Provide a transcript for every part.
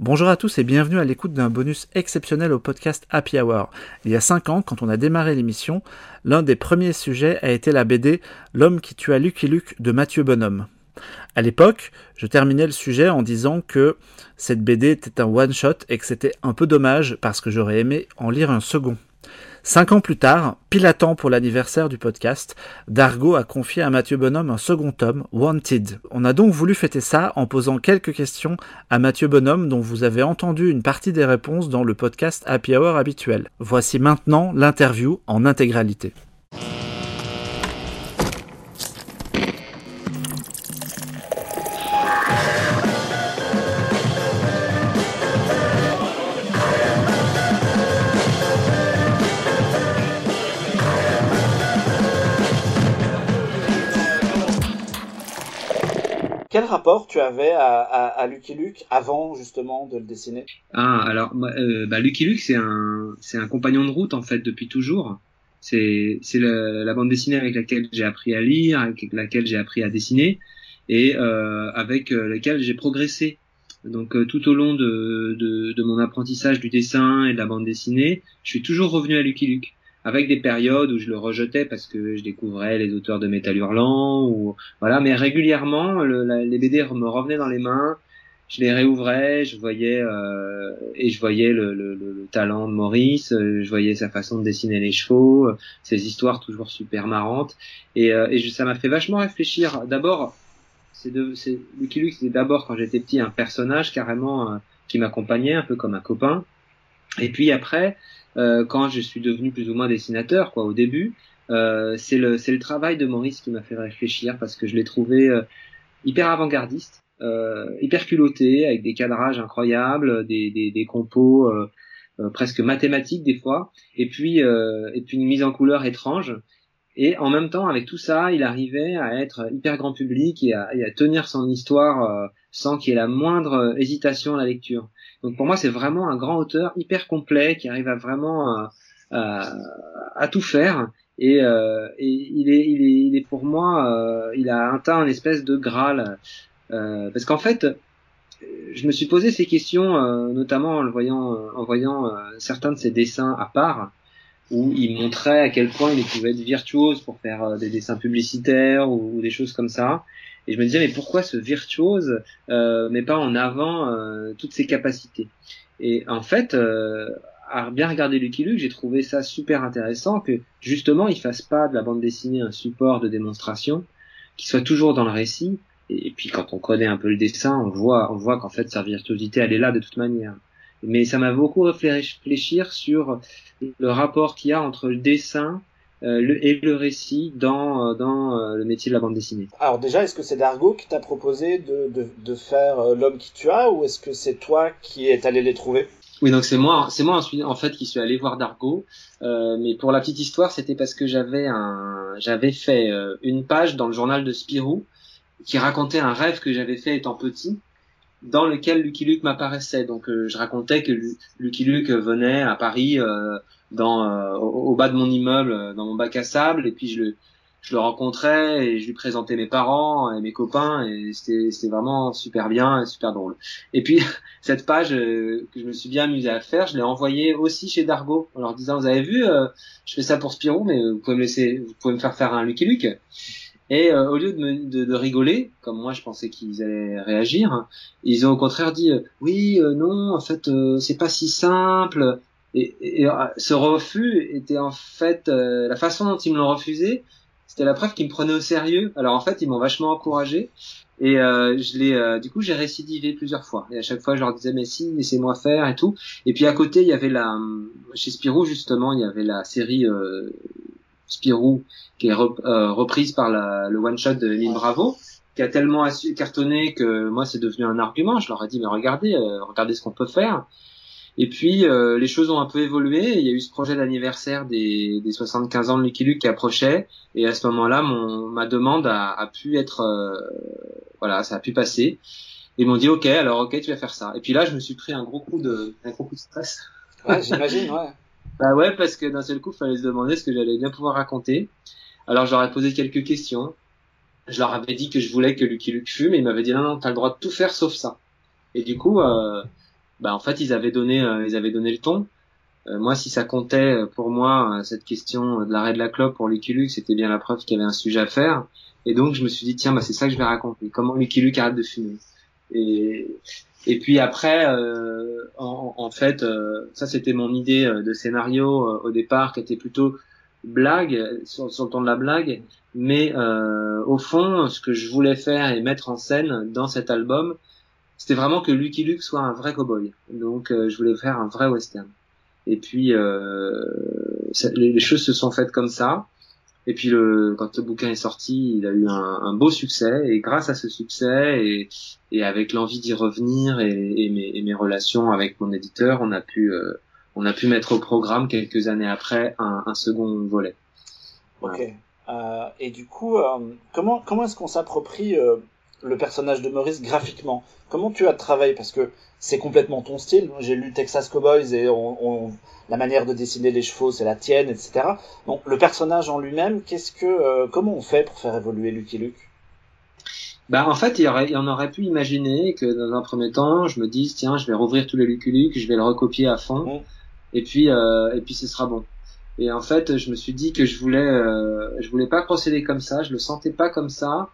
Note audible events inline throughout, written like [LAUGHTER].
Bonjour à tous et bienvenue à l'écoute d'un bonus exceptionnel au podcast Happy Hour. Il y a 5 ans, quand on a démarré l'émission, l'un des premiers sujets a été la BD L'homme qui tua Lucky Luke de Mathieu Bonhomme. À l'époque, je terminais le sujet en disant que cette BD était un one-shot et que c'était un peu dommage parce que j'aurais aimé en lire un second. Cinq ans plus tard, pile à temps pour l'anniversaire du podcast, Dargo a confié à Mathieu Bonhomme un second tome, Wanted. On a donc voulu fêter ça en posant quelques questions à Mathieu Bonhomme dont vous avez entendu une partie des réponses dans le podcast Happy Hour habituel. Voici maintenant l'interview en intégralité. Quel rapport tu avais à, Lucky Luke avant justement de le dessiner? Ah alors euh, bah, Lucky Luke c'est un compagnon de route en fait depuis toujours. C'est la bande dessinée avec laquelle j'ai appris à lire, avec laquelle j'ai appris à dessiner et euh, avec euh, laquelle j'ai progressé. Donc tout au long de mon apprentissage du dessin et de la bande dessinée, je suis toujours revenu à Lucky Luke avec des périodes où je le rejetais parce que je découvrais les auteurs de métal hurlant ou voilà. Mais régulièrement le, les BD me revenaient dans les mains. Je les réouvrais je voyais euh, et je voyais le, le, le, talent de Maurice euh, je voyais sa façon de dessiner les chevaux euh, ses histoires toujours super marrantes. Et, euh, et ça m'a fait vachement réfléchir. D'abord c'est Lucky Luke c'était d'abord quand j'étais petit un personnage carrément qui m'accompagnait un peu comme un copain et puis après euh, quand je suis devenu plus ou moins dessinateur, quoi, au début, euh, c'est le c'est le travail de Maurice qui m'a fait réfléchir parce que je l'ai trouvé euh, hyper avant-gardiste, euh, hyper culotté, avec des cadrages incroyables, des des, des compos euh, presque mathématiques des fois, et puis et puis une mise en couleur étrange. Et en même temps, avec tout ça, il arrivait à être hyper grand public et à, tenir son histoire sans qu'il y ait la moindre hésitation à la lecture. Donc pour moi, c'est vraiment un grand auteur hyper complet qui arrive à vraiment à, à, à tout faire. Et, euh, et, il, est, il, est, il est pour moi, euh, il a atteint une espèce de graal. Euh, parce qu'en fait, je me suis posé ces questions, euh, notamment en le voyant, en voyant euh, certains de ses dessins à part, où il montrait à quel point il pouvait être virtuose pour faire euh, des dessins publicitaires ou, des choses comme ça. Et je me disais, mais pourquoi ce virtuose euh, met pas en avant euh, toutes ses capacités? Et en fait, euh, à bien regarder Lucky Luke, j'ai trouvé ça super intéressant que justement, il fasse pas de la bande dessinée un support de démonstration, qu'il soit toujours dans le récit. Et, puis quand on connaît un peu le dessin, on voit, on voit qu'en fait sa virtuosité, elle est là de toute manière. Mais ça m'a beaucoup réfléchir sur le rapport qu'il y a entre le dessin euh, le, et le récit dans, euh, dans euh, le métier de la bande dessinée. Alors déjà, est-ce que c'est Dargo qui t'a proposé de, de, de faire L'homme qui tu as ou est-ce que c'est toi qui es allé les trouver? Oui, donc c'est moi, c'est moi en fait qui suis allé voir Dargo. Mais pour la petite histoire, c'était parce que j'avais un, j'avais fait une page dans le journal de Spirou qui racontait un rêve que j'avais fait étant petit, dans lequel Lucky Luke m'apparaissait. Donc je racontais que Lucky Luke venait à Paris dans euh, au, bas de mon immeuble, euh, dans mon bac à sable, et puis je le je le rencontrais et je lui présentais mes parents et mes copains et c'était c'était vraiment super bien et super drôle. Et puis [LAUGHS] cette page euh, que je me suis bien amusé à faire, je l'ai envoyée aussi chez Dargo en leur disant vous avez vu, je fais ça pour Spirou, mais vous pouvez me laisser, vous pouvez me faire faire un Lucky Luke? Et au lieu de, me, de, de, rigoler, comme moi je pensais qu'ils allaient réagir, ils ont au contraire dit oui, non, en fait c'est pas si simple. Et, et, euh, ce refus était en fait euh, la façon dont ils me l'ont refusé, c'était la preuve qu'ils me prenaient au sérieux. Alors en fait, ils m'ont vachement encouragé et euh, je l'ai euh, du coup j'ai récidivé plusieurs fois et à chaque fois je leur disais mais si laissez-moi faire et tout. Et puis à côté, il y avait la chez Spirou justement, il y avait la série Spirou qui est reprise par la, le one shot de Lynn Bravo qui a tellement cartonné que moi c'est devenu un argument. Je leur ai dit mais regardez, regardez ce qu'on peut faire. Et puis euh, les choses ont un peu évolué. Il y a eu ce projet d'anniversaire des, des 75 ans de Lucky Luke qui approchait, et à ce moment-là, ma demande a, a pu être, euh, voilà, ça a pu passer. Ils m'ont dit OK, alors OK, tu vas faire ça. Et puis là, je me suis pris un gros coup de un gros coup de stress. Ouais, j'imagine, ouais. Bah ouais, parce que d'un seul coup, il fallait se demander ce que j'allais bien pouvoir raconter. Alors je posé quelques questions. Je leur avais dit que je voulais que Lucky Luke fume, et ils m'avaient dit non, non, t'as le droit de tout faire sauf ça. Et du coup, euh, bah en fait ils avaient donné ils avaient donné le ton. moi, si ça comptait pour moi cette question de l'arrêt de la clope pour Lucky Luke, c'était bien la preuve qu'il y avait un sujet à faire. Et donc je me suis dit tiens, bah c'est ça que je vais raconter. Comment Lucky Luke arrête de fumer. Et et puis après, euh, en, en, fait, euh, ça c'était mon idée euh, de scénario euh, au départ, qui était plutôt blague, sur, sur le ton de la blague. Mais au fond, ce que je voulais faire et mettre en scène dans cet album, c'était vraiment que Lucky Luke soit un vrai cowboy. Donc je voulais faire un vrai western. Et puis les choses se sont faites comme ça. Et puis le, quand le bouquin est sorti, il a eu un, beau succès. Et grâce à ce succès et, et avec l'envie d'y revenir et, et, mes, et, mes, relations avec mon éditeur, on a pu euh, on a pu mettre au programme quelques années après un, un second volet. Ok. Euh, et du coup, euh, comment comment est-ce qu'on s'approprie euh, le personnage de Maurice graphiquement Comment tu as travaillé? Parce que c'est complètement ton style. J'ai lu Texas Cowboys et on, la manière de dessiner les chevaux, c'est la tienne, etc. Donc le personnage en lui-même, qu'est-ce que, euh, comment on fait pour faire évoluer Lucky Luke? Bah en fait, il y, aurait, il y en aurait pu imaginer que dans un premier temps, je me dise tiens, je vais rouvrir tous les Lucky Luke, je vais le recopier à fond, mmh. et puis euh, et puis ce sera bon. Et en fait, je me suis dit que je voulais euh, je voulais pas procéder comme ça, je le sentais pas comme ça,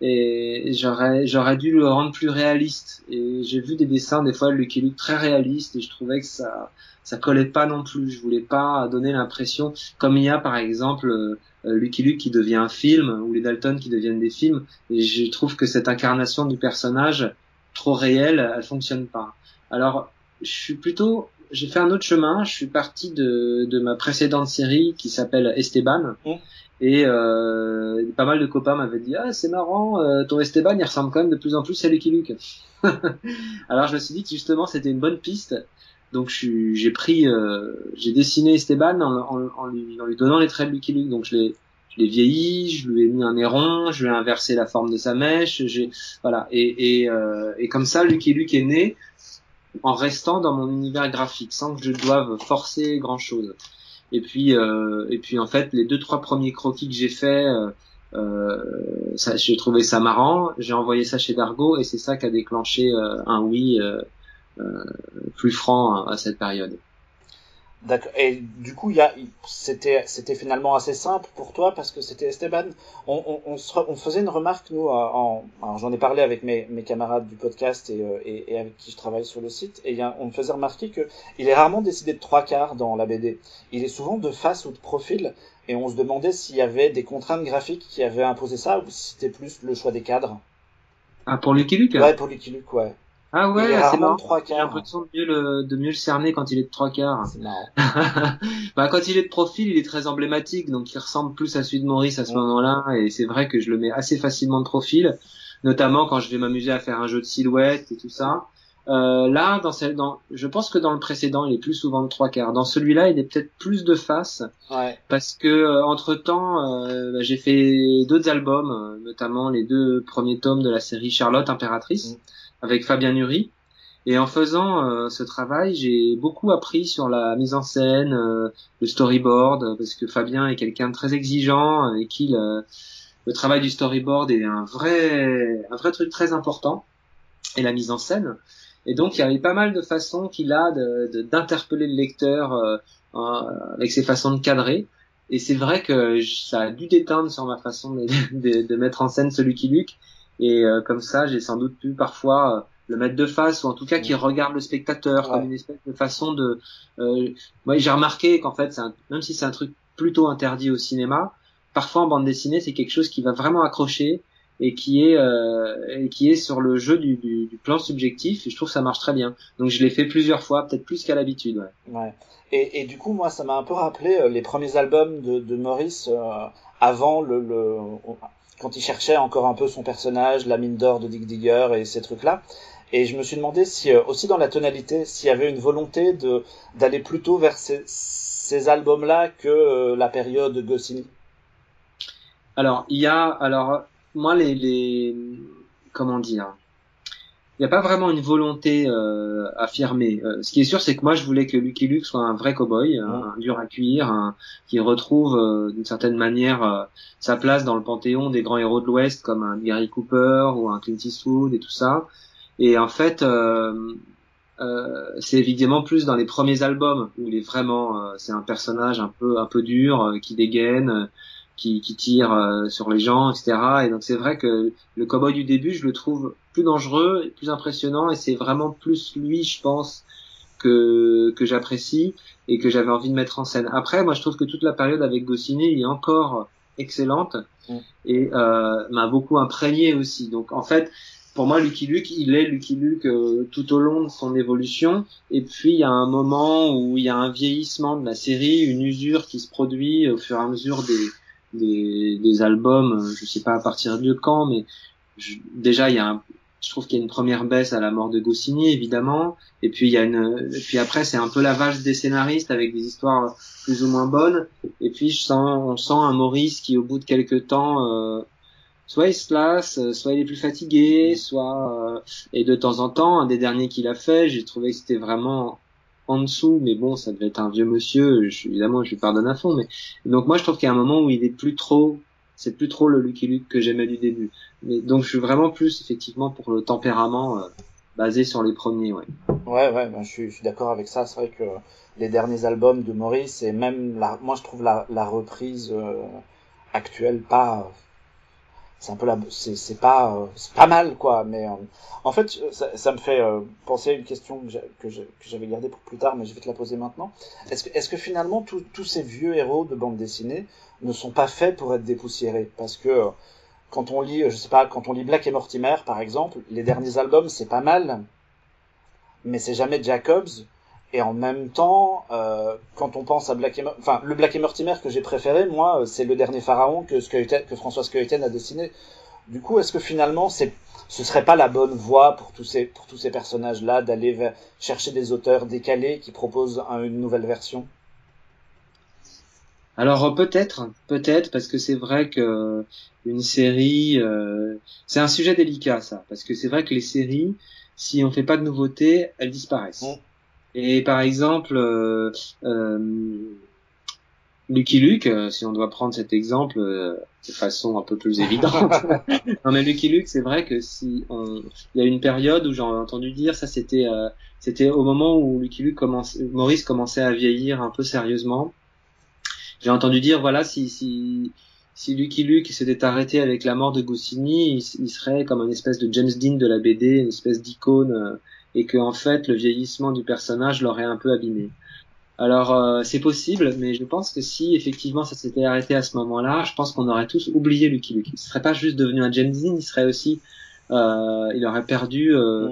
et j'aurais j'aurais dû le rendre plus réaliste. Et j'ai vu des dessins des fois de Lucky Luke très réalistes et je trouvais que ça ça collait pas non plus. Je voulais pas donner l'impression comme il y a par exemple euh, Lucky Luke qui devient un film ou les Dalton qui deviennent des films et je trouve que cette incarnation du personnage trop réelle elle fonctionne pas. Alors je suis plutôt j'ai fait un autre chemin. Je suis parti de de ma précédente série qui s'appelle Esteban. Mmh. Et euh, pas mal de copains m'avaient dit ah c'est marrant, euh, ton Esteban il ressemble quand même de plus en plus à Lucky Luke. [LAUGHS] Alors je me suis dit que justement c'était une bonne piste. Donc j'ai pris, euh, j'ai dessiné Esteban en, lui, donnant les traits de Lucky Luke. Donc je l'ai je vieilli, je lui ai mis un rond, je lui ai inversé la forme de sa mèche, j'ai voilà et et, euh, et comme ça Lucky Luke est né en restant dans mon univers graphique sans que je doive forcer grand chose. Et puis, euh, et puis en fait, les deux trois premiers croquis que j'ai fait, euh, euh j'ai trouvé ça marrant. J'ai envoyé ça chez Dargo et c'est ça qui a déclenché un oui plus franc à cette période. D'accord. Et du coup, il y a, c'était, c'était finalement assez simple pour toi parce que c'était Esteban. On, on, on, on, faisait une remarque nous. En, j'en ai parlé avec mes, mes camarades du podcast et, euh, et, et, avec qui je travaille sur le site. Et y a, on me faisait remarquer que il est rarement décidé de trois quarts dans la BD. Il est souvent de face ou de profil. Et on se demandait s'il y avait des contraintes graphiques qui avaient imposé ça ou si c'était plus le choix des cadres. Ah, pour Lucky Luke Ouais, pour Lucky Luke, ouais. Ah ouais, c'est marrant. J'ai l'impression de mieux le, de mieux le cerner quand il est de trois quarts. [LAUGHS] bah, quand il est de profil, il est très emblématique, donc il ressemble plus à celui de Maurice à ce moment-là, et c'est vrai que je le mets assez facilement de profil, notamment quand je vais m'amuser à faire un jeu de silhouette et tout ça. Euh, là, dans celle, dans, je pense que dans le précédent, il est plus souvent de trois quarts. Dans celui-là, il est peut-être plus de face, ouais. parce que euh, entre temps, euh, bah, j'ai fait d'autres albums, euh, notamment les deux premiers tomes de la série Charlotte Impératrice. Mm avec Fabien Nury. Et en faisant euh, ce travail, j'ai beaucoup appris sur la mise en scène, euh, le storyboard, parce que Fabien est quelqu'un de très exigeant et qui le, le, travail du storyboard est un vrai, un vrai truc très important, et la mise en scène. Et donc il y avait pas mal de façons qu'il a d'interpeller de, le lecteur euh, avec ses façons de cadrer. Et c'est vrai que ça a dû déteindre sur ma façon de, de, de mettre en scène celui qui Luke et euh, comme ça, j'ai sans doute pu parfois euh, le mettre de face ou en tout cas qui regarde le spectateur comme une espèce de façon de. Euh, moi, j'ai remarqué qu'en fait, un... même si c'est un truc plutôt interdit au cinéma, parfois en bande dessinée, c'est quelque chose qui va vraiment accrocher et qui est euh, et qui est sur le jeu du, du, du, plan subjectif et je trouve que ça marche très bien donc je l'ai fait plusieurs fois peut-être plus qu'à l'habitude ouais. ouais. Et, et, du coup moi ça m'a un peu rappelé les premiers albums de, de Maurice euh, avant le, le quand il cherchait encore un peu son personnage, la mine d'or de Dick Digger et ces trucs-là. Et je me suis demandé si, euh, aussi dans la tonalité, s'il y avait une volonté de d'aller plutôt vers ces, ces albums-là que euh, la période Goscinny. Alors, il y a, alors, moi, les, les comment dire, n'y a pas vraiment une volonté euh, affirmée. Euh, ce qui est sûr, c'est que moi, je voulais que Lucky Luke soit un vrai cowboy, un, dur à cuire, un, qui retrouve euh, d'une certaine manière euh, sa place dans le panthéon des grands héros de l'Ouest, comme un Gary Cooper ou un Clint Eastwood et tout ça. Et en fait, euh, c'est évidemment plus dans les premiers albums où il est vraiment, euh, c'est un personnage un peu un peu dur euh, qui dégaine, qui, qui tire sur les gens, etc. Et donc c'est vrai que le cowboy du début, je le trouve plus dangereux, plus impressionnant, et c'est vraiment plus lui, je pense, que que j'apprécie et que j'avais envie de mettre en scène. Après, moi, je trouve que toute la période avec Goscinny est encore excellente mm. et euh, m'a beaucoup imprégné aussi. Donc en fait, pour moi, Lucky Luke, il est Lucky Luke euh, tout au long de son évolution. Et puis, il y a un moment où il y a un vieillissement de la série, une usure qui se produit au fur et à mesure des, des, des albums. Je sais pas à partir de quand, mais déjà, il y a un, je trouve qu'il y a une première baisse à la mort de Goscinny évidemment et puis il y a une puis après c'est un peu la vache des scénaristes avec des histoires plus ou moins bonnes et puis je sens on sent un Maurice qui au bout de quelques temps euh, soit il se lasse soit il est plus fatigué soit euh, et de temps en temps un des derniers qu'il a fait j'ai trouvé que c'était vraiment en dessous mais bon ça devait être un vieux monsieur évidemment je lui pardonne à fond mais donc moi je trouve qu'il y a un moment où il est plus trop c'est plus trop le Lucky Luke que j'aimais du début. Mais donc je suis vraiment plus effectivement pour le tempérament euh, basé sur les premiers, ouais. Ouais, ouais, ben, je suis, suis d'accord avec ça. C'est vrai que les derniers albums de Maurice et même la, moi je trouve la, la reprise euh, actuelle pas c'est un peu la c'est pas euh, c'est pas mal quoi mais euh, en fait ça, ça me fait euh, penser à une question que j'avais gardée pour plus tard mais je vais te la poser maintenant. Est-ce que est-ce que finalement tous ces vieux héros de bande dessinée ne sont pas faits pour être dépoussiérés? Parce que quand on lit je sais pas quand on lit Black et Mortimer par exemple les derniers albums c'est pas mal mais c'est jamais Jacobs et en même temps, euh, quand on pense à Black et enfin le Black et Mortimer que j'ai préféré, moi, c'est le dernier pharaon que que François Skeuten a dessiné. Du coup, est-ce que finalement, c'est ce serait pas la bonne voie pour tous ces pour tous ces personnages-là d'aller chercher des auteurs décalés qui proposent une nouvelle version? Alors peut-être, peut-être parce que c'est vrai que une série, euh, c'est un sujet délicat ça, parce que c'est vrai que les séries, si on fait pas de nouveautés, elles disparaissent. Mmh. Et par exemple, euh, euh, Lucky Luke, euh, si on doit prendre cet exemple euh, de façon un peu plus évidente. [LAUGHS] non mais Lucky Luke, c'est vrai que si on, il y a une période où j'ai entendu dire ça, c'était c'était au moment où Lucky Luke commence, Maurice commençait à vieillir un peu sérieusement. J'ai entendu dire voilà si si si Lucky Luke s'était arrêté avec la mort de Goscinny, il, il, serait comme un espèce de James Dean de la BD, une espèce d'icône et que en fait le vieillissement du personnage l'aurait un peu abîmé. Alors euh, c'est possible, mais je pense que si effectivement ça s'était arrêté à ce moment-là, je pense qu'on aurait tous oublié Lucky Luke. Il serait pas juste devenu un James Dean, il serait aussi, euh, il aurait perdu euh,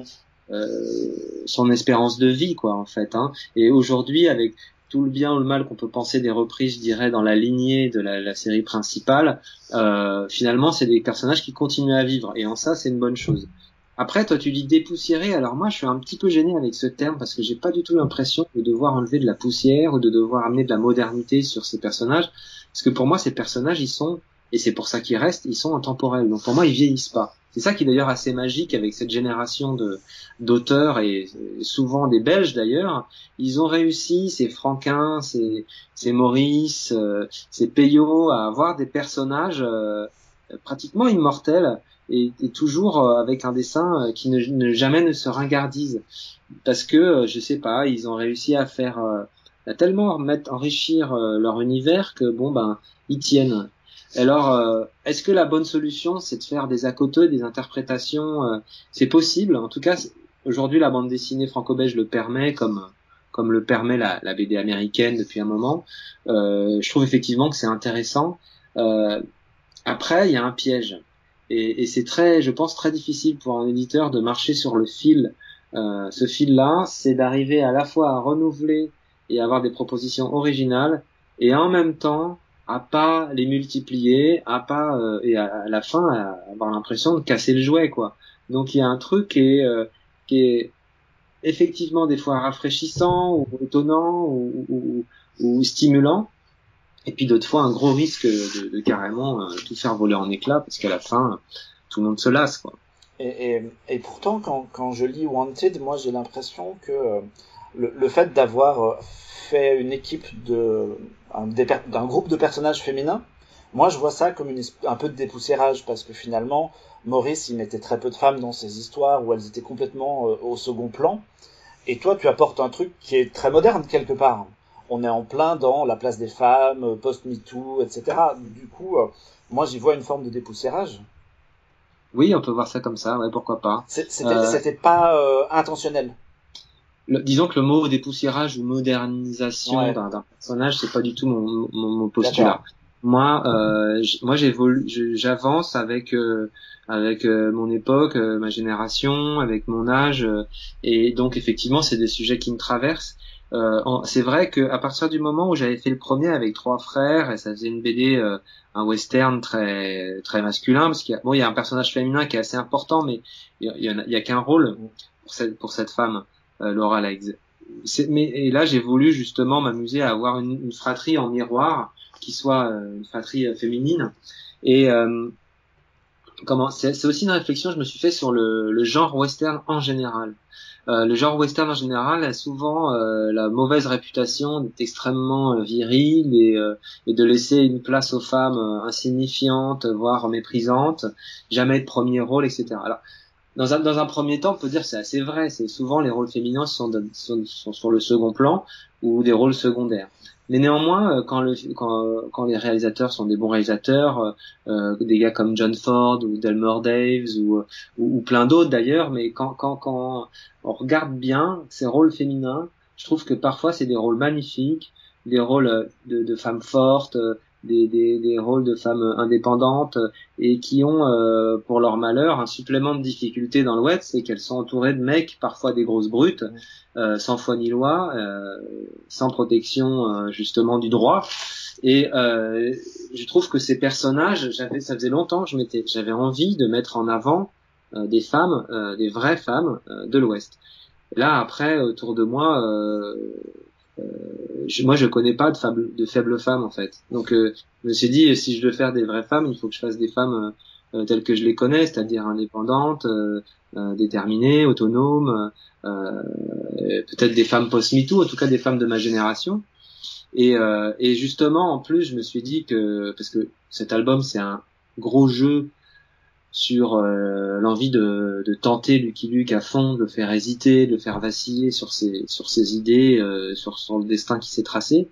euh, son espérance de vie, quoi, en fait. Hein. Et aujourd'hui, avec tout le bien ou le mal qu'on peut penser des reprises, je dirais, dans la lignée de la, la série principale, euh, finalement, c'est des personnages qui continuent à vivre. Et en ça, c'est une bonne chose. Après, toi, tu dis dépoussiérer. Alors moi, je suis un petit peu gêné avec ce terme parce que j'ai pas du tout l'impression de devoir enlever de la poussière ou de devoir amener de la modernité sur ces personnages. Parce que pour moi, ces personnages, ils sont, et c'est pour ça qu'ils restent, ils sont intemporels. Donc pour moi, ils vieillissent pas. C'est ça qui est d'ailleurs assez magique avec cette génération de d'auteurs et souvent des Belges d'ailleurs. Ils ont réussi, ces Franquin, ces, ces Maurice, euh, ces Payot, à avoir des personnages euh, pratiquement immortels et, toujours euh, avec un dessin euh, qui ne, jamais ne se ringardise. Parce que euh, je sais pas ils ont réussi à faire à tellement mettre enrichir leur univers que bon ben ils tiennent. Alors est-ce que la bonne solution c'est de faire des accoteux des interprétations c'est possible. En tout cas aujourd'hui la bande dessinée franco-belge le permet comme comme le permet la, la BD américaine depuis un moment. Je trouve effectivement que c'est intéressant. Après il y a un piège et, et c'est très, je pense, très difficile pour un éditeur de marcher sur le fil. Euh, ce fil-là, c'est d'arriver à la fois à renouveler et avoir des propositions originales, et en même temps à pas les multiplier, à pas euh, et à, la fin à avoir l'impression de casser le jouet, quoi. Donc il y a un truc qui est, euh, qui est effectivement des fois rafraîchissant ou étonnant ou, ou, ou stimulant, et puis d'autres fois un gros risque de, carrément euh, tout faire voler en éclats parce qu'à la fin tout le monde se lasse quoi. Et, pourtant quand, quand je lis Wanted, moi j'ai l'impression que euh, le, fait d'avoir euh, fait une équipe d'un groupe de personnages féminins, moi je vois ça comme un peu de dépoussiérage parce que finalement Maurice il mettait très peu de femmes dans ses histoires où elles étaient complètement au second plan Et toi, tu apportes un truc qui est très moderne quelque part. On est en plein dans la place des femmes, post-MeToo, etc. Du coup, moi, j'y vois une forme de dépoussiérage. Oui, on peut voir ça comme ça, ouais, pourquoi pas. C'était pas intentionnel disons que le mot dépoussiérage ou modernisation d'un personnage, c'est pas du tout mon, mon, mon postulat. Moi, euh, moi, j'évolue, j'avance avec euh, avec euh, mon époque, euh, ma génération, avec mon âge, et donc effectivement, c'est des sujets qui me traversent. C'est vrai que à partir du moment où j'avais fait le premier avec trois frères, et ça faisait une BD, un western très très masculin, parce qu'il y a bon, il y a un personnage féminin qui est assez important, mais il y, a, il y a qu'un rôle pour cette pour cette femme. Euh, Laura Legs. Mais et là, j'ai voulu justement m'amuser à avoir une, une, fratrie en miroir qui soit euh, une fratrie euh, féminine. Et comment C'est aussi une réflexion que je me suis fait sur le, le genre western en général. Euh, le genre western en général a souvent euh, la mauvaise réputation d'être extrêmement viril et, de laisser une place aux femmes insignifiantes, voire méprisantes, jamais de premier rôle, etc. Alors, dans un, premier temps, on peut dire c'est assez vrai. C'est souvent les rôles féminins sont, sont, sur le second plan ou des rôles secondaires. Mais néanmoins, euh, quand, le, quand, les réalisateurs sont des bons réalisateurs, euh, euh, des gars comme John Ford ou Delmore Daves ou, plein d'autres d'ailleurs, mais quand, on regarde bien ces rôles féminins, je trouve que parfois c'est des rôles magnifiques, des rôles de femmes fortes, des, des, des, rôles de femmes indépendantes et qui ont, euh, pour leur malheur, un supplément de difficulté dans l'Ouest, c'est qu'elles sont entourées de mecs, parfois des grosses brutes, euh, sans foi ni loi, euh, sans protection euh, justement du droit. Et euh, je trouve que ces personnages, j'avais, ça faisait longtemps je m'étais, j'avais envie de mettre en avant des femmes, des vraies femmes de l'Ouest. Là, après, autour de moi, euh, je, moi je connais pas de, faibles de faibles femmes en fait. Donc euh, je me suis dit si je veux faire des vraies femmes, il faut que je fasse des femmes euh, telles que je les connais, c'est-à-dire indépendantes, déterminées, autonomes, peut-être des femmes post-MeToo, en tout cas des femmes de ma génération. Et, et justement en plus je me suis dit que parce que cet album c'est un gros jeu sur euh, l'envie de, de, tenter Lucky Luke à fond, de le faire hésiter, de le faire vaciller sur ses, sur ses idées, euh, sur, son le destin qui s'est tracé.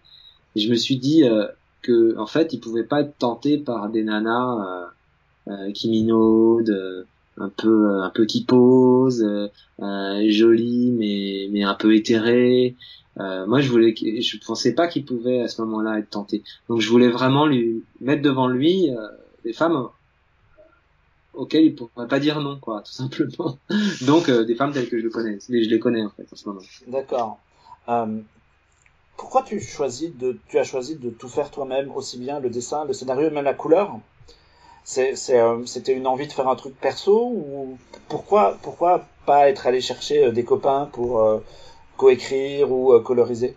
Et je me suis dit euh, que en fait, il pouvait pas être tenté par des nanas euh, qui minaudent, un peu un peu qui posent, jolies mais mais un peu éthérées. moi, je voulais, je pensais pas qu'il pouvait à ce moment-là être tenté. Donc, je voulais vraiment lui mettre devant lui des femmes auquel il pourrait pas dire non, quoi, tout simplement. [LAUGHS] Donc, euh, des femmes telles que je le connais, mais je les connais en fait en ce moment. D'accord. Euh, pourquoi tu choisis de, tu as choisi de tout faire toi-même, aussi bien le dessin, le scénario, même la couleur? Euh, c'était une envie de faire un truc perso ou pourquoi, pourquoi pas être allé chercher des copains pour coécrire ou coloriser?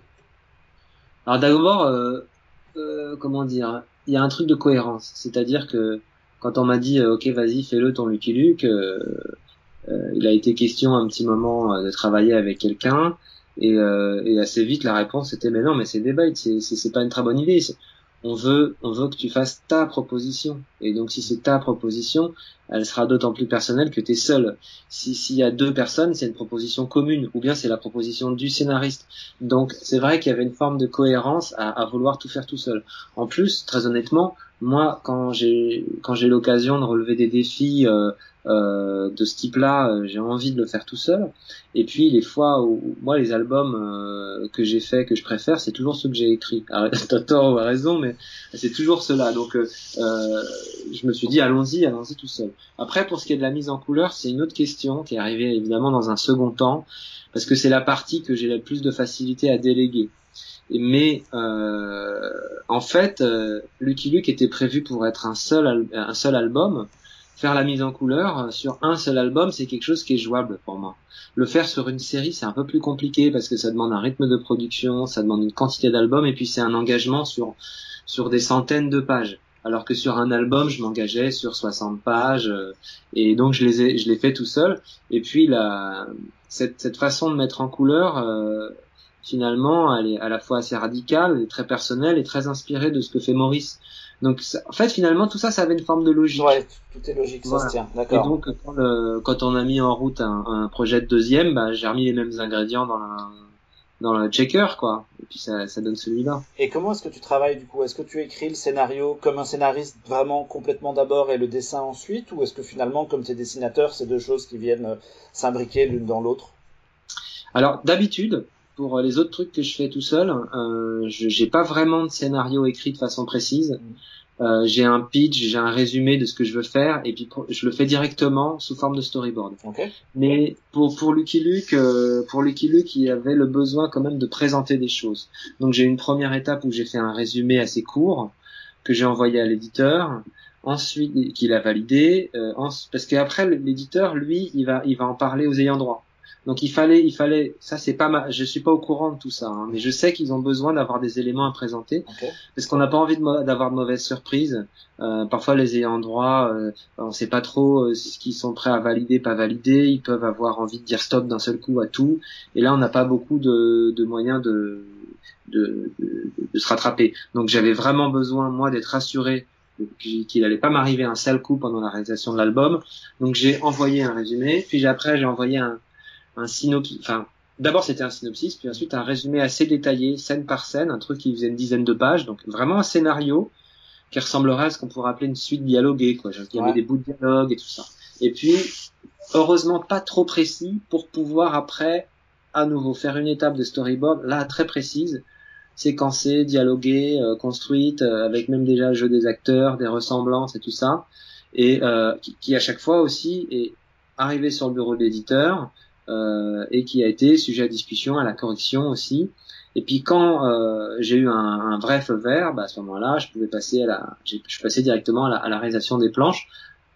Alors d'abord, comment dire, il y a un truc de cohérence, c'est-à-dire que quand on m'a dit euh, ok vas-y fais-le ton Lucky Luke, euh, euh, il a été question un petit moment de travailler avec quelqu'un et, et, assez vite la réponse était mais non mais c'est des c'est c'est pas une très bonne idée. On veut on veut que tu fasses ta proposition et donc si c'est ta proposition, elle sera d'autant plus personnelle que tu es seul. Si s'il y a deux personnes, c'est une proposition commune ou bien c'est la proposition du scénariste. Donc c'est vrai qu'il y avait une forme de cohérence à, à vouloir tout faire tout seul. En plus, très honnêtement, moi, quand j'ai quand j'ai l'occasion de relever des défis euh, euh, de ce type-là, euh, j'ai envie de le faire tout seul. Et puis les fois où moi les albums euh, que j'ai fait que je préfère, c'est toujours ceux que j'ai écrits. T'as tort ou raison, mais c'est toujours cela. Donc euh, je me suis dit allons-y, allons-y tout seul. Après pour ce qui est de la mise en couleur, c'est une autre question qui est arrivée évidemment dans un second temps parce que c'est la partie que j'ai la plus de facilité à déléguer. Mais euh, en fait, euh, Lucky Luke était prévu pour être un seul album. Faire la mise en couleur sur un seul album, c'est quelque chose qui est jouable pour moi. Le faire sur une série, c'est un peu plus compliqué parce que ça demande un rythme de production, ça demande une quantité d'albums et puis c'est un engagement sur sur des centaines de pages. Alors que sur un album, je m'engageais sur 60 pages euh, et donc je les ai, je l'ai fait tout seul. Et puis la cette, cette façon de mettre en couleur, euh, finalement, elle est à la fois assez radicale, très personnelle et très inspirée de ce que fait Maurice. Donc, en fait, finalement, tout ça, ça avait une forme de logique. Ouais, tout est logique, ça se tient. D'accord. Et donc, quand, quand, on a mis en route un, un projet de deuxième, bah, j'ai remis les mêmes ingrédients dans la, dans le checker, quoi. Et puis ça, ça donne celui-là. Et comment est-ce que tu travailles du coup? Est-ce que tu écris le scénario comme un scénariste vraiment complètement d'abord et le dessin ensuite? Ou est-ce que finalement, comme tu es dessinateur, c'est deux choses qui viennent euh, s'imbriquer l'une dans l'autre? Alors d'habitude, pour les autres trucs que je fais tout seul, euh, je j'ai pas vraiment de scénario écrit de façon précise. Mm. Euh, j'ai un pitch, j'ai un résumé de ce que je veux faire, et puis je le fais directement sous forme de storyboard. Okay. Mais pour pour Lucky Luke, euh, pour Lucky Luke, il y avait le besoin quand même de présenter des choses. Donc j'ai une première étape où j'ai fait un résumé assez court que j'ai envoyé à l'éditeur, ensuite qu'il a validé, euh, parce qu'après l'éditeur, lui, il va il va en parler aux ayants droit. Donc il fallait, il fallait, ça c'est pas ma, je suis pas au courant de tout ça, hein, mais je sais qu'ils ont besoin d'avoir des éléments à présenter, parce qu'on n'a pas envie d'avoir de, mauvaises surprises. Euh, parfois les ayants droit, euh, on sait pas trop euh, ce qu'ils sont prêts à valider, pas valider. Ils peuvent avoir envie de dire stop d'un seul coup à tout, et là on n'a pas beaucoup de, de moyens de, de, de, de se rattraper. Donc j'avais vraiment besoin moi d'être rassuré qu'il allait pas m'arriver un sale coup pendant la réalisation de l'album. Donc j'ai envoyé un résumé, puis après j'ai envoyé un, un synopsis, enfin, d'abord c'était un synopsis, puis ensuite un résumé assez détaillé, scène par scène, un truc qui faisait une dizaine de pages, donc vraiment un scénario qui ressemblerait à ce qu'on pourrait appeler une suite dialoguée, quoi. Il y avait des bouts de dialogue et tout ça. Et puis, heureusement pas trop précis pour pouvoir après, à nouveau, faire une étape de storyboard, là, très précise, séquencée, dialoguée, euh, construite, euh, avec même déjà le jeu des acteurs, des ressemblances et tout ça, et euh, qui, qui, à chaque fois aussi est arrivé sur le bureau de l'éditeur, et qui a été sujet à discussion, à la correction aussi. Et puis quand euh, j'ai eu un, un, vrai feu vert, bah, à ce moment-là, je pouvais passer à la, je passais directement à la, réalisation des planches,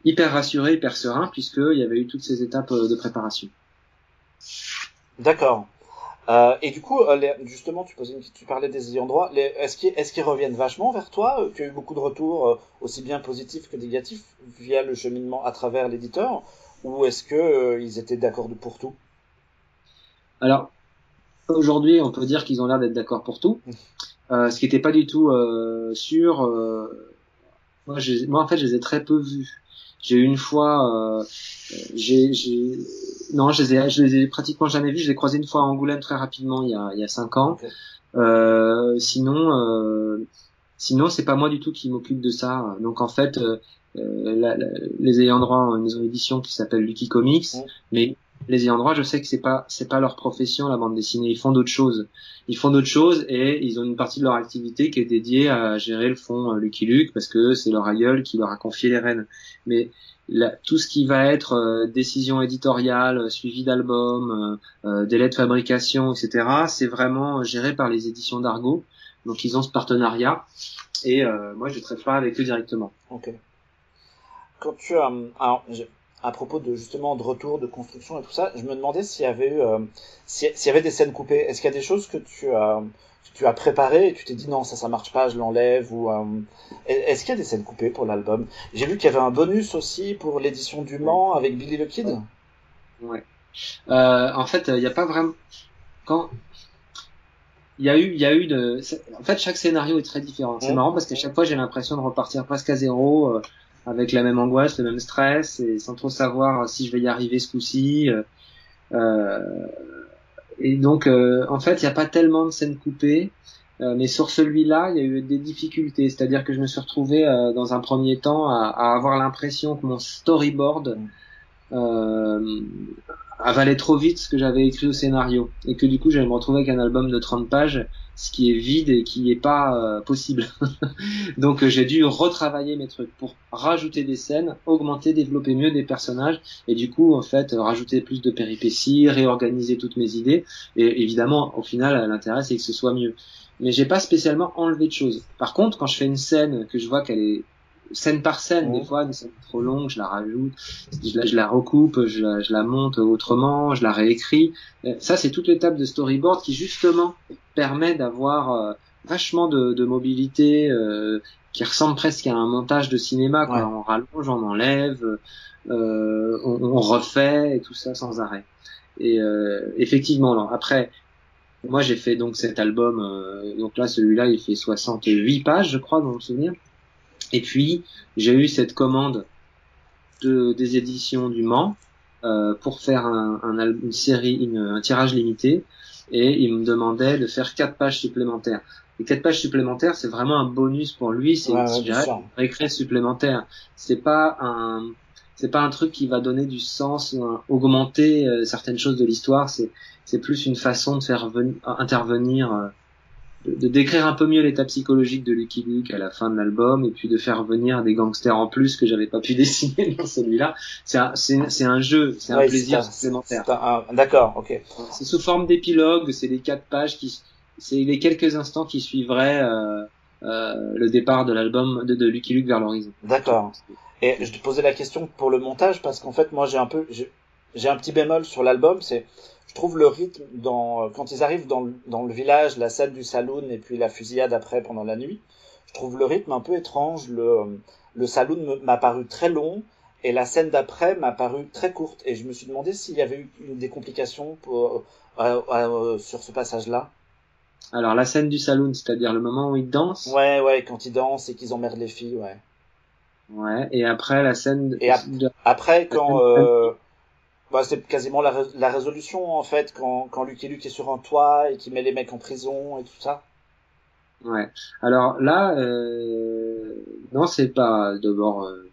hyper rassuré, hyper serein, puisqu'il y avait eu toutes ces étapes euh, de préparation. D'accord. Euh, et du coup, euh, justement, tu, parlais des ayants droit. Est-ce qu'ils est qu'ils reviennent vachement vers toi Tu as eu beaucoup de retours, aussi bien positifs que négatifs, via le cheminement à travers l'éditeur? Ou est-ce qu'ils étaient d'accord pour tout? Alors, aujourd'hui, on peut dire qu'ils ont l'air d'être d'accord pour tout, euh, ce qui n'était pas du tout euh, sûr. Euh, moi, moi, en fait, je les ai très peu vus. J'ai eu une fois, euh, j'ai, non, je les ai, je les ai pratiquement jamais vus. Je les ai croisés une fois à Angoulême très rapidement il y a, il y a cinq ans. Euh, sinon, euh, sinon, c'est pas moi du tout qui m'occupe de ça. Donc en fait, euh, la, la, les ayants droit ont une maison d'édition qui s'appelle Lucky Comics, mais les ayants droit, je sais que c'est pas c'est pas leur profession la bande dessinée. Ils font d'autres choses. Ils font d'autres choses et ils ont une partie de leur activité qui est dédiée à gérer le fond euh, Lucky Luke parce que c'est leur aïeul qui leur a confié les rênes. Mais tout ce qui va être euh, décision éditoriale, suivi d'albums, euh, délai de fabrication, etc. C'est vraiment géré par les éditions d'Argo. Donc ils ont ce partenariat et moi je traite pas avec eux directement. Ok. Quand tu as alors à propos de justement de retour, de construction et tout ça, je me demandais s'il y avait eu, euh, s'il y avait des scènes coupées. Est-ce qu'il y a des choses que tu as, tu as préparées et tu t'es dit non ça ça marche pas, je l'enlève ou euh, est-ce qu'il y a des scènes coupées pour l'album? J'ai vu qu'il y avait un bonus aussi pour l'édition du Mans avec Billy the Kid. Ouais. Euh, en fait, il n'y a pas vraiment quand il y a eu, il y a eu de, en fait, chaque scénario est très différent. C'est marrant parce qu'à chaque fois, j'ai l'impression de repartir presque à zéro avec la même angoisse, le même stress, et sans trop savoir si je vais y arriver ce coup-ci. Euh, euh et donc, euh, en fait, il n'y a pas tellement de scènes coupées, euh, mais sur celui-là, il y a eu des difficultés. C'est-à-dire que je me suis retrouvé dans un premier temps à, à avoir l'impression que mon storyboard euh, avalait trop vite ce que j'avais écrit au scénario. Et que du coup j'allais me retrouver avec un album de 30 pages ce qui est vide et qui n'est pas euh, possible. [LAUGHS] Donc euh, j'ai dû retravailler mes trucs pour rajouter des scènes augmenter développer mieux des personnages et du coup en fait rajouter plus de péripéties réorganiser toutes mes idées. Et évidemment au final l'intérêt c'est que ce soit mieux. Mais j'ai pas spécialement enlevé de choses. Par contre quand je fais une scène que je vois qu'elle est scène par scène. Des fois, une scène trop longue, je la rajoute, je la, je la recoupe, je la, je la, monte autrement, je la réécris. Euh, ça, c'est toute l'étape de storyboard qui justement permet d'avoir euh, vachement de, de mobilité, euh, qui ressemble presque à un montage de cinéma. Quoi. On rallonge, on enlève, euh, on, on, refait et tout ça sans arrêt. Et effectivement, alors, après, moi j'ai fait donc cet album, donc là celui-là il fait 68 pages je crois dans le souvenir. Et puis j'ai eu cette commande de, des éditions du Mans euh, pour faire un, un, une série, une, un tirage limité, et il me demandait de faire quatre pages supplémentaires. Les quatre pages supplémentaires, c'est vraiment un bonus pour lui, c'est ouais, ouais, un récré supplémentaire. C'est pas un c'est pas un truc qui va donner du sens ou augmenter euh, certaines choses de l'histoire. C'est c'est plus une façon de faire venir, intervenir, euh, de, de, décrire un peu mieux l'état psychologique de Lucky Luke à la fin de l'album et puis de faire venir des gangsters en plus que j'avais pas pu [LAUGHS] dessiner dans celui-là. C'est un, c'est, un jeu, c'est un plaisir supplémentaire. D'accord, ok. C'est sous forme d'épilogue, c'est les quatre pages qui, c'est les quelques instants qui suivraient euh, euh, le départ de l'album de, de Lucky Luke vers l'horizon. D'accord. Et je te posais la question pour le montage parce qu'en fait moi j'ai un peu j'ai un petit bémol sur l'album, c'est je trouve le rythme dans quand ils arrivent dans le, dans le village, la scène du saloon et puis la fusillade après pendant la nuit, je trouve le rythme un peu étrange. Le le saloon m'a paru très long et la scène d'après m'a paru très courte et je me suis demandé s'il y avait eu des complications pour, euh, euh, sur ce passage-là. Alors la scène du saloon, c'est-à-dire le moment où ils dansent. Ouais, ouais, quand ils dansent et qu'ils emmerdent les filles, ouais. Ouais, et après la scène. Et après, quand. Euh... Bah, c'est quasiment la, la, résolution, en fait, quand, quand Lucky Luke est sur un toit et qu'il met les mecs en prison et tout ça. Ouais. Alors là, euh... non, c'est pas d'abord. Euh...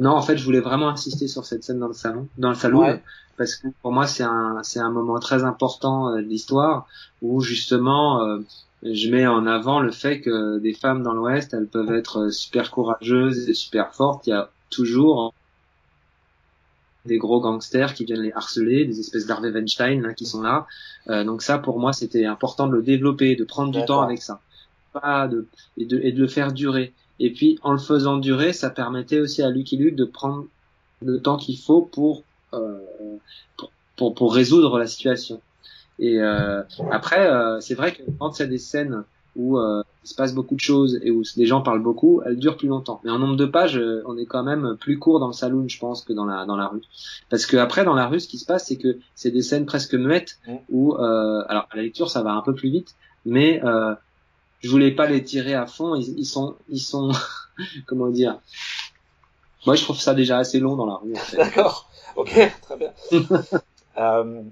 Non, en fait, je voulais vraiment insister sur cette scène dans le salon, dans le salon, ouais. parce que pour moi, c'est un, c'est un moment très important euh, de l'histoire où justement euh, je mets en avant le fait que des femmes dans l'Ouest, elles peuvent être super courageuses et super fortes. Il y a toujours des gros gangsters qui viennent les harceler, des espèces d'Harvey Weinstein hein, qui sont là. Euh, donc ça, pour moi, c'était important de le développer, de prendre du temps avec ça, pas de et, de et de le faire durer. Et puis en le faisant durer, ça permettait aussi à Lucky Luke de prendre le temps qu'il faut pour, euh, pour, pour pour résoudre la situation. Et euh, après, euh, c'est vrai que quand il y a des scènes où euh, il se passe beaucoup de choses et où les gens parlent beaucoup, elles durent plus longtemps. Mais en nombre de pages, euh, on est quand même plus court dans le saloon, je pense, que dans la dans la rue. Parce que après, dans la rue, ce qui se passe, c'est que c'est des scènes presque muettes où, euh, alors à la lecture, ça va un peu plus vite, mais euh, je voulais pas les tirer à fond. Ils, ils sont, ils sont, [LAUGHS] comment dire? Moi, je trouve ça déjà assez long dans la rue. En fait. D'accord. Ok, très bien. [LAUGHS] euh,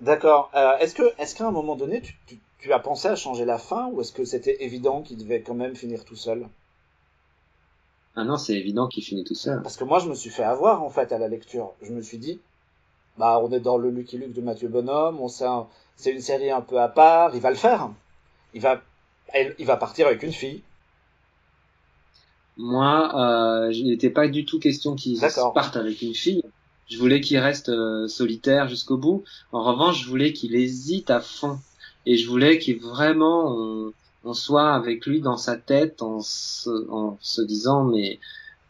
D'accord. Euh, est-ce que, est-ce qu'à un moment donné, tu, tu, tu, as pensé à changer la fin ou est-ce que c'était évident qu'il devait quand même finir tout seul? Ah non, c'est évident qu'il finit tout seul. Parce que moi, je me suis fait avoir en fait à la lecture. Je me suis dit, bah, on est dans le Lucky Luke de Mathieu Bonhomme, on sait, c'est une série un peu à part, il va le faire. Il va, il va partir avec une fille. Moi, euh, il n'était pas du tout question qu'il parte avec une fille. Je voulais qu'il reste euh, solitaire jusqu'au bout. En revanche, je voulais qu'il hésite à fond. Et je voulais qu'il vraiment on, on, soit avec lui dans sa tête en se, en se disant mais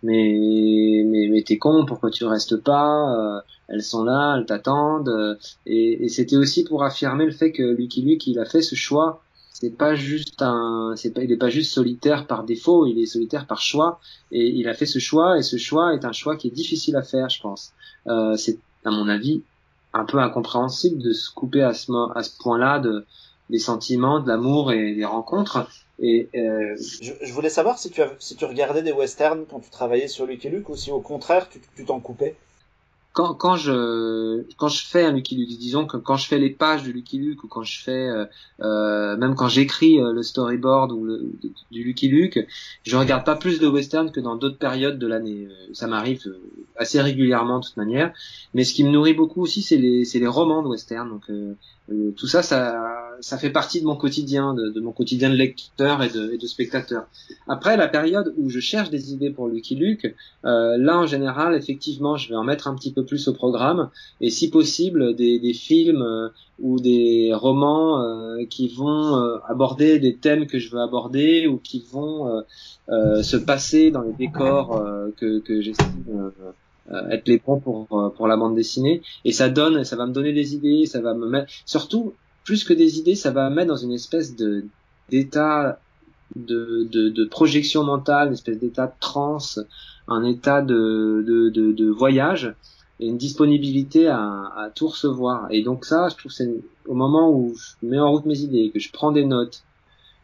mais mais, mais t'es con, pourquoi tu restes pas euh, Elles sont là, elles t'attendent. et, et c'était aussi pour affirmer le fait que Lucky Luke il a fait ce choix c'est pas juste un c'est pas il est pas juste solitaire par défaut il est solitaire par choix et il a fait ce choix et ce choix est un choix qui est difficile à faire je pense euh, c'est à mon avis un peu incompréhensible de se couper à ce à ce point-là de des sentiments de l'amour et des rencontres et euh... je, je, voulais savoir si tu as, si tu regardais des westerns quand tu travaillais sur Lucky Luke ou si au contraire tu t'en coupais quand, quand je quand je fais un Lucky Luke, disons que quand je fais les pages de Lucky Luke ou quand je fais euh, euh, même quand j'écris euh, le storyboard ou le, du Lucky Luke, je regarde pas plus de western que dans d'autres périodes de l'année. Euh, ça m'arrive euh, assez régulièrement de toute manière. Mais ce qui me nourrit beaucoup aussi, c'est les c'est les romans de western. Donc tout ça, ça ça fait partie de mon quotidien, de, de mon quotidien de lecteur et de, et de, spectateur. Après, la période où je cherche des idées pour Lucky Luke, euh, là en général, effectivement, je vais en mettre un petit peu plus au programme, et si possible, des, des films euh, ou des romans euh, qui vont euh, aborder des thèmes que je veux aborder ou qui vont euh, se passer dans les décors que, que j'estime être les bons pour pour la bande dessinée et ça donne ça va me donner des idées ça va me mettre surtout plus que des idées, ça va mettre dans une espèce de d'état de, de, de, projection mentale, une espèce d'état de transe, un état de, de, de, de voyage et une disponibilité à, à, tout recevoir. Et donc ça, je trouve c'est au moment où je mets en route mes idées, que je prends des notes,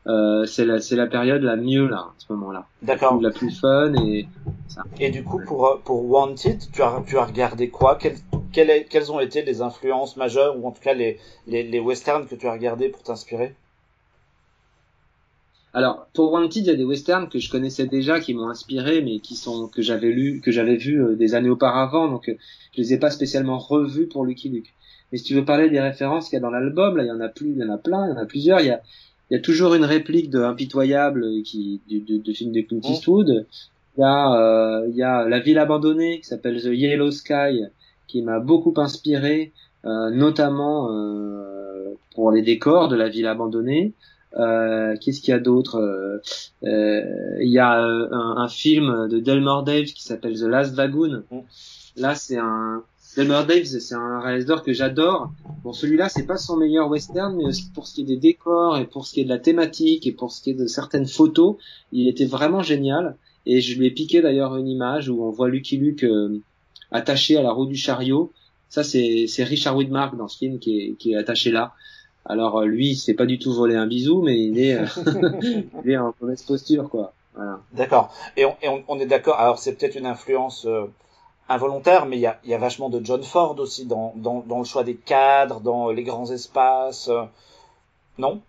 euh, c'est la c'est la période la mieux là, à ce moment-là. D'accord. La plus fun et ça. Et du coup, pour pour Wanted, tu as tu as regardé quoi? Quelles quelles ont été les influences majeures ou en tout cas les les, les westerns que tu as regardé pour t'inspirer? Alors pour Wanted, il y a des westerns que je connaissais déjà, qui m'ont inspiré, mais qui sont que j'avais lu, que j'avais vu euh, des années auparavant, donc euh, je les ai pas spécialement revus pour Lucky Luke. Mais si tu veux parler des références qu'il y a dans l'album, là il y en a plus, il y en a plein, il y en a plusieurs. Il y a, il y a toujours une réplique de Impitoyable qui du, de, de film de Clint mmh. Eastwood. Il y a, euh, il y a La ville abandonnée qui s'appelle The Yellow Sky, qui m'a beaucoup inspiré, euh, notamment euh, pour les décors de la ville abandonnée. Euh, Qu'est-ce qu'il y a d'autre euh, euh, Il y a euh, un, un, film de Delmore Dave qui s'appelle The Last Lagoon. Mm. Là, c'est un Delmore Dave, c'est un réalisateur que j'adore. Bon, celui-là, c'est pas son meilleur western, mais pour ce qui est des décors et pour ce qui est de la thématique et pour ce qui est de certaines photos, il était vraiment génial. Et je lui ai piqué d'ailleurs une image où on voit Lucky Luke euh, attaché à la roue du chariot. Ça, c'est Richard Widmark dans ce film qui est, qui est attaché là. Alors euh, lui, il s'est pas du tout volé un bisou, mais il est, euh, [LAUGHS] il est en mauvaise posture, quoi. Voilà. D'accord. Et, on, et on, est d'accord. Alors c'est peut-être une influence euh, involontaire, mais il y a, y a, vachement de John Ford aussi dans, dans, dans, le choix des cadres, dans les grands espaces. non?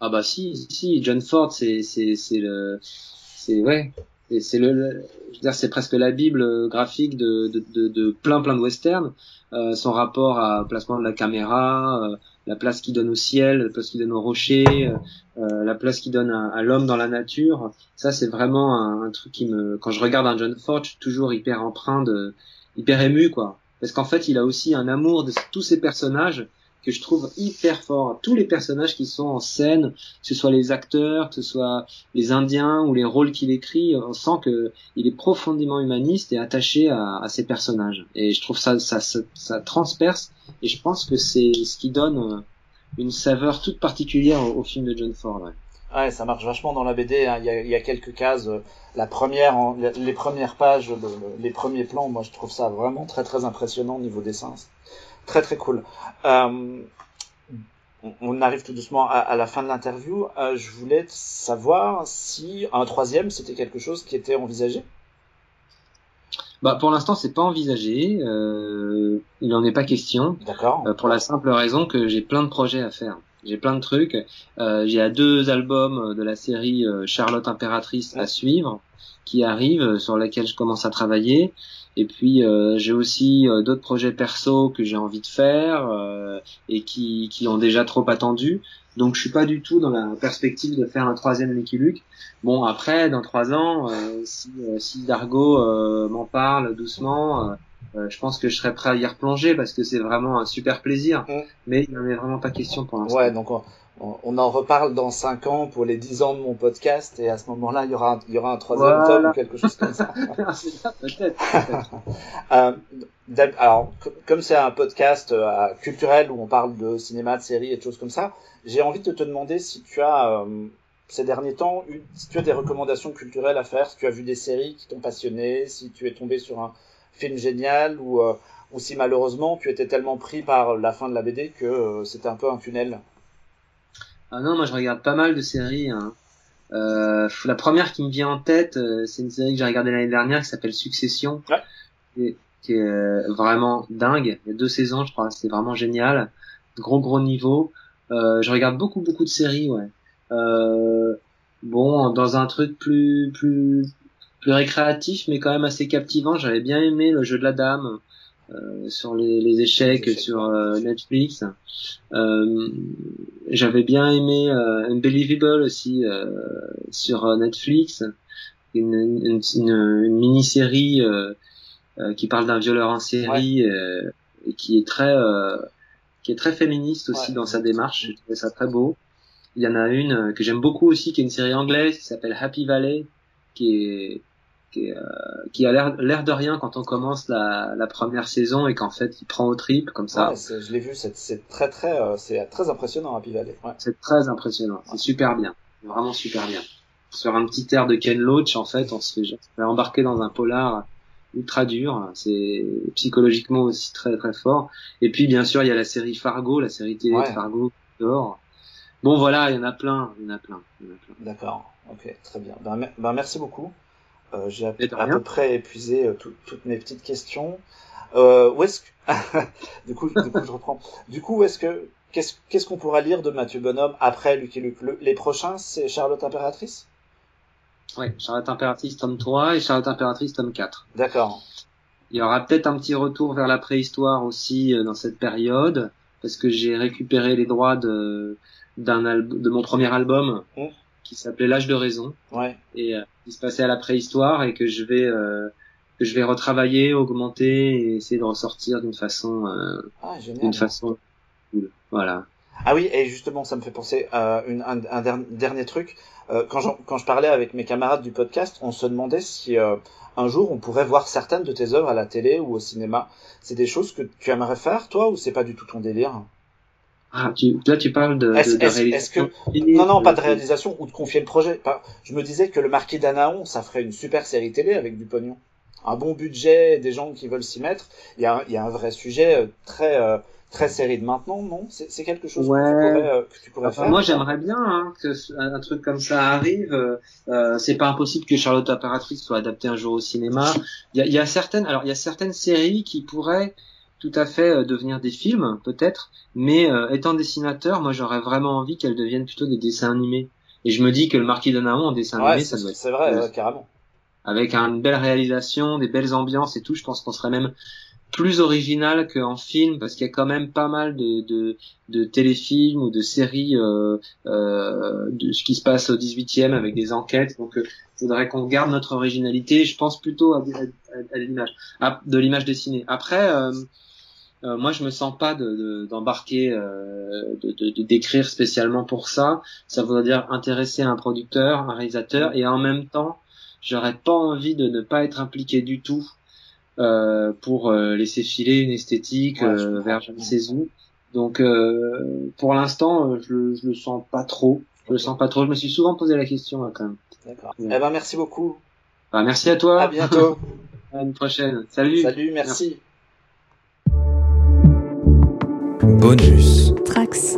Ah bah si, si. John Ford, c'est c'est le, c'est ouais. C'est le, je veux dire, c'est presque la bible graphique de, de, de, plein plein de westerns. Euh, son rapport à placement de la caméra, euh, la place qu'il donne au ciel, la place qu'il donne au rocher, euh, euh, la place qu'il donne à, l'homme dans la nature. Ça, c'est vraiment un, truc qui me, quand je regarde un John Ford, je suis toujours hyper empreint de, hyper ému, quoi. Parce qu'en fait, il a aussi un amour de tous ces personnages que je trouve hyper fort. Tous les personnages qui sont en scène, que ce soit les acteurs, que ce soit les Indiens ou les rôles qu'il écrit, on sent que il est profondément humaniste et attaché à, à ces personnages. Et je trouve ça, ça, ça, transperce. Et je pense que c'est ce qui donne euh, une saveur toute particulière au, film de John Ford. Ouais. Ouais, ça marche vachement dans la BD. Hein. Il, y a, il, y a, quelques cases. Euh, la première, les premières pages, les premiers plans, moi je trouve ça vraiment très très impressionnant au niveau dessin. Très très cool. Euh, on arrive tout doucement à, la fin de l'interview. Euh, je voulais savoir si un troisième c'était quelque chose qui était envisagé. Bah pour l'instant c'est pas envisagé. Euh, il n'en est pas question. D'accord. pour la simple raison que j'ai plein de projets à faire. J'ai plein de trucs. j'ai deux albums de la série Charlotte Impératrice à suivre qui arrivent sur lesquels je commence à travailler. Et puis euh, j'ai aussi euh, d'autres projets perso que j'ai envie de faire euh, et qui, qui ont déjà trop attendu. Donc je suis pas du tout dans la perspective de faire un troisième Lucky Luke. Bon après dans trois ans, si, si Dargo m'en parle doucement, je pense que je serais prêt à y replonger parce que c'est vraiment un super plaisir. Mmh. Mais il n'en est vraiment pas question pour l'instant. Ouais donc on en reparle dans cinq ans pour les dix ans de mon podcast et à ce moment-là, il y aura, il y aura un troisième tome ou quelque chose comme ça. [LAUGHS] peut-être. [LAUGHS] euh, alors, comme c'est un podcast euh, culturel où on parle de cinéma, de séries et de choses comme ça, j'ai envie de te demander si tu as euh, ces derniers temps, si tu as des recommandations culturelles à faire, si tu as vu des séries qui t'ont passionné, si tu es tombé sur un film génial ou, euh, ou si malheureusement tu étais tellement pris par la fin de la BD que c'était un peu un tunnel. Ah non, moi je regarde pas mal de séries. Hein. Euh, la première qui me vient en tête, euh, c'est une série que j'ai regardée l'année dernière qui s'appelle Succession, ouais. qui, est, euh, vraiment dingue. Il y a deux saisons, je crois. C'est vraiment génial. Gros gros niveau. Euh, je regarde beaucoup beaucoup de séries, ouais. Euh, bon, dans un truc plus plus plus récréatif, mais quand même assez captivant. J'avais bien aimé le jeu de la dame. Euh, sur les, les, échecs, sur euh, Netflix. Euh, J'avais bien aimé euh, Unbelievable aussi sur Netflix, une, une, une, une mini-série qui parle d'un violeur en série et qui est très qui est très féministe aussi dans sa démarche. Je trouvais ça très beau. Il y en a une que j'aime beaucoup aussi, qui est une série anglaise qui s'appelle Happy Valley, qui est qui, euh, qui a l'air de rien quand on commence la, la première saison et qu'en fait il prend au trip comme ça. Ouais, je l'ai vu, c'est très très euh, c'est très impressionnant Happy Valley. Ouais. C'est très impressionnant, c'est super bien, vraiment super bien. Sur un petit air de Ken Loach en fait, on se fait, on se fait embarquer dans un polar ultra dur, c'est psychologiquement aussi très très fort. Et puis bien sûr il y a la série Fargo, la série télé de Fargo, dehors bon voilà, il y en a plein, il y en a plein. D'accord, ok, très bien. Ben, ben merci beaucoup. Euh, J'ai à, peu près épuisé euh, toutes mes petites questions. Euh, où est-ce que... [LAUGHS] du coup, du coup, je reprends. Du coup, est-ce que qu'est-ce qu'on pourra lire de Mathieu Bonhomme après Lucky Luke? Les prochains, c'est Charlotte Impératrice? Oui, Charlotte Impératrice tome 3 et Charlotte Impératrice tome 4. D'accord. Il y aura peut-être un petit retour vers la préhistoire aussi euh, dans cette période, parce que j'ai récupéré les droits de, d'un de mon premier album mmh. Qui s'appelait L'âge de raison. Ouais. Et euh, qui se passait à la préhistoire et que je vais euh, que je vais retravailler, augmenter et essayer de ressortir d'une façon euh, ah, d'une façon cool. Voilà. Ah oui, et justement, ça me fait penser à une, un, un dernier truc. Euh, quand, quand je parlais avec mes camarades du podcast, on se demandait si euh, un jour on pourrait voir certaines de tes œuvres à la télé ou au cinéma. C'est des choses que tu aimerais faire, toi, ou c'est pas du tout ton délire? Ah, tu, là, tu parles de, est-ce, de, réalisation. que... Non, non, pas de réalisation ou de confier le projet. Je me disais que le Marquis d'Anaon, ça ferait une super série télé avec du pognon. Un bon budget, des gens qui veulent s'y mettre. Il y a, il y a un vrai sujet euh, très très série de maintenant, non? C'est quelque chose que tu pourrais, euh, que tu pourrais faire Moi, j'aimerais bien hein, que un truc comme ça arrive. Euh, euh, c'est pas impossible que Charlotte Impératrice soit adaptée un jour au cinéma. Il y a, y a, certaines, alors il y a certaines séries qui pourraient tout à fait euh, devenir des films, peut-être. Mais étant dessinateur, moi, j'aurais vraiment envie qu'elles deviennent plutôt des dessins animés. Et je me dis que le Marquis de Naon en dessin animé, ça doit être. C'est vrai, carrément. Avec une belle réalisation, des belles ambiances et tout, je pense qu'on serait même plus original qu'en film parce qu'il y a quand même pas mal de, de, de téléfilms ou de séries euh, euh, de ce qui se passe au 18e avec des enquêtes donc il euh, faudrait qu'on garde notre originalité je pense plutôt à, à, l'image de l'image dessinée après euh, euh, moi je me sens pas de d'embarquer de, de, d'écrire spécialement pour ça ça voudrait dire intéresser un producteur un réalisateur et en même temps j'aurais pas envie de ne pas être impliqué du tout euh, pour euh, laisser filer une esthétique euh, vers je ne sais où. Donc pour l'instant, je, je le sens pas trop. Je le sens pas trop. Je me suis souvent posé la question là, quand même. D'accord. Eh ben merci beaucoup. Bah, merci à toi. À bientôt. [LAUGHS] à une prochaine. Salut. Salut, merci. merci. Bonus. Trax.